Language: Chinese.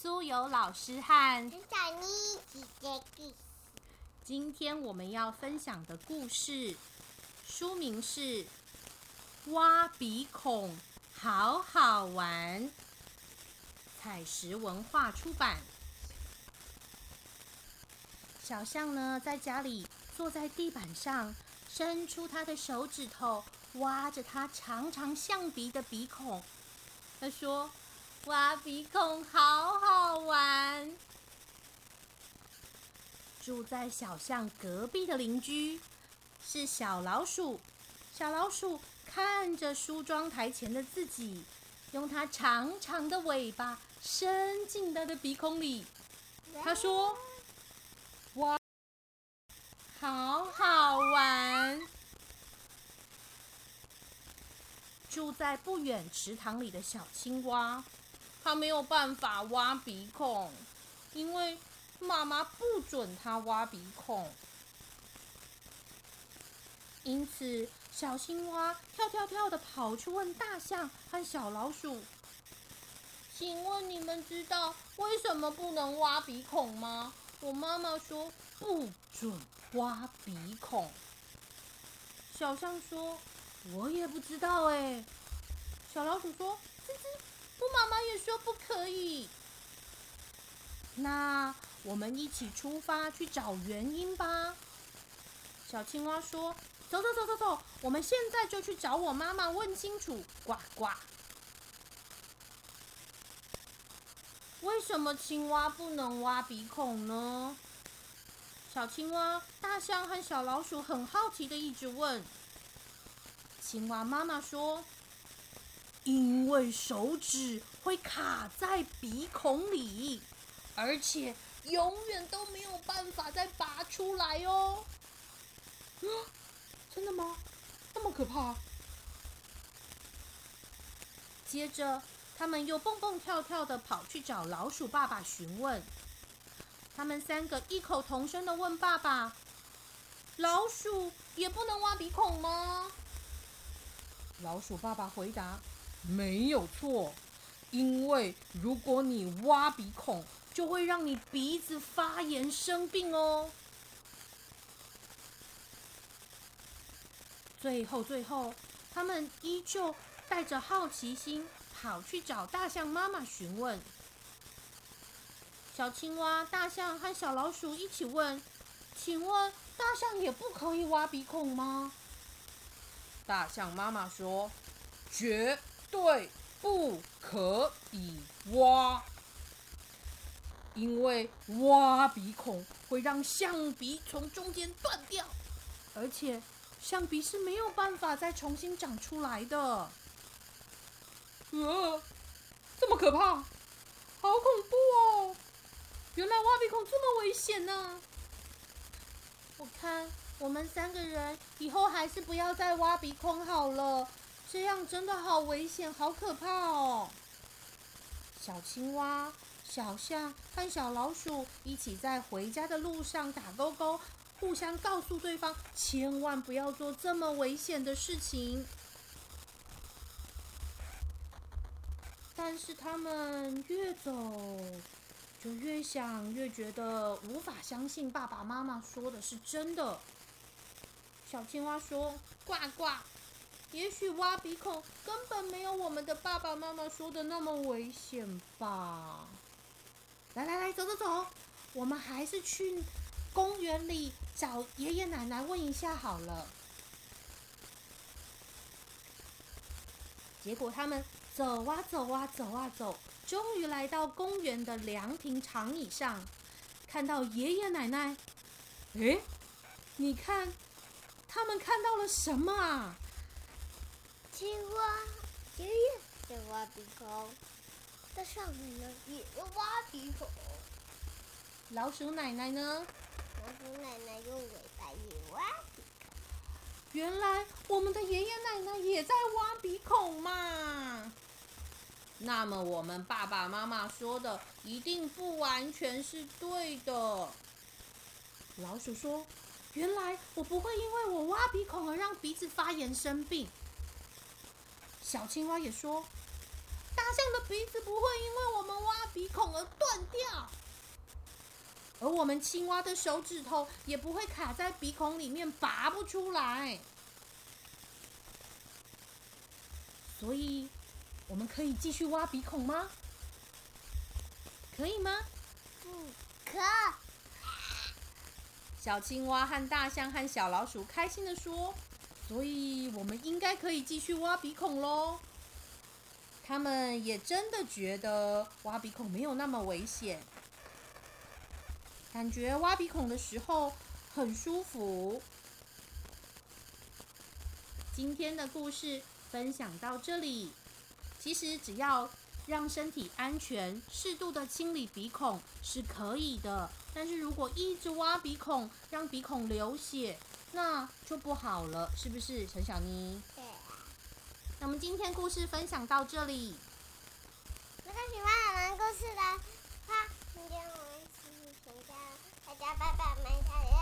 苏有老师和小妮姐姐故事。今天我们要分享的故事，书名是《挖鼻孔好好玩》，彩石文化出版。小象呢，在家里坐在地板上，伸出他的手指头，挖着他长长象鼻的鼻孔。他说：“挖鼻孔好好玩。”住在小巷隔壁的邻居是小老鼠。小老鼠看着梳妆台前的自己，用它长长的尾巴伸进它的鼻孔里。它说：“哇，好好玩！”住在不远池塘里的小青蛙，他没有办法挖鼻孔，因为妈妈不准他挖鼻孔。因此，小青蛙跳跳跳的跑去问大象和小老鼠：“请问你们知道为什么不能挖鼻孔吗？”我妈妈说：“不准挖鼻孔。”小象说：“我也不知道哎。”小老鼠说：“吱吱，我妈妈也说不可以。”那我们一起出发去找原因吧。小青蛙说：“走走走走走，我们现在就去找我妈妈问清楚。”呱呱。为什么青蛙不能挖鼻孔呢？小青蛙、大象和小老鼠很好奇的一直问。青蛙妈妈说：“因为手指会卡在鼻孔里，而且永远都没有办法再拔出来哦。”，真的吗？那么可怕？接着，他们又蹦蹦跳跳的跑去找老鼠爸爸询问。他们三个异口同声的问爸爸：“老鼠也不能挖鼻孔吗？”老鼠爸爸回答：“没有错，因为如果你挖鼻孔，就会让你鼻子发炎生病哦。”最后，最后，他们依旧带着好奇心跑去找大象妈妈询问。小青蛙、大象和小老鼠一起问：“请问，大象也不可以挖鼻孔吗？”大象妈妈说：“绝对不可以挖，因为挖鼻孔会让象鼻从中间断掉，而且。”象鼻是没有办法再重新长出来的。呃，这么可怕，好恐怖哦！原来挖鼻孔这么危险呢。我看我们三个人以后还是不要再挖鼻孔好了，这样真的好危险，好可怕哦。小青蛙、小象和小老鼠一起在回家的路上打勾勾。互相告诉对方，千万不要做这么危险的事情。但是他们越走，就越想越觉得无法相信爸爸妈妈说的是真的。小青蛙说：“呱呱，也许挖鼻孔根本没有我们的爸爸妈妈说的那么危险吧。”来来来，走走走，我们还是去。公园里找爷爷奶奶问一下好了。结果他们走啊走啊走啊走，终于来到公园的凉亭长椅上，看到爷爷奶奶。哎，你看，他们看到了什么啊？青蛙爷爷在挖鼻孔，在上面呢也挖鼻孔。老鼠奶奶呢？老鼠奶奶用尾巴也挖鼻孔。原来我们的爷爷奶奶也在挖鼻孔嘛？那么我们爸爸妈妈说的一定不完全是对的。老鼠说：“原来我不会因为我挖鼻孔而让鼻子发炎生病。”小青蛙也说：“大象的鼻子不会因为我们挖鼻孔而断掉而我们青蛙的手指头也不会卡在鼻孔里面拔不出来。所以，我们可以继续挖鼻孔吗？可以吗？不可。小青蛙和大象和小老鼠开心的说：“所以我们应该可以继续挖鼻孔喽。”他们也真的觉得挖鼻孔没有那么危险，感觉挖鼻孔的时候很舒服。今天的故事分享到这里，其实只要。让身体安全，适度的清理鼻孔是可以的。但是如果一直挖鼻孔，让鼻孔流血，那就不好了，是不是，陈小妮？对。那我们今天故事分享到这里。如果喜欢我们故事的话，欢天我们一起评价，大家拜拜，我们下。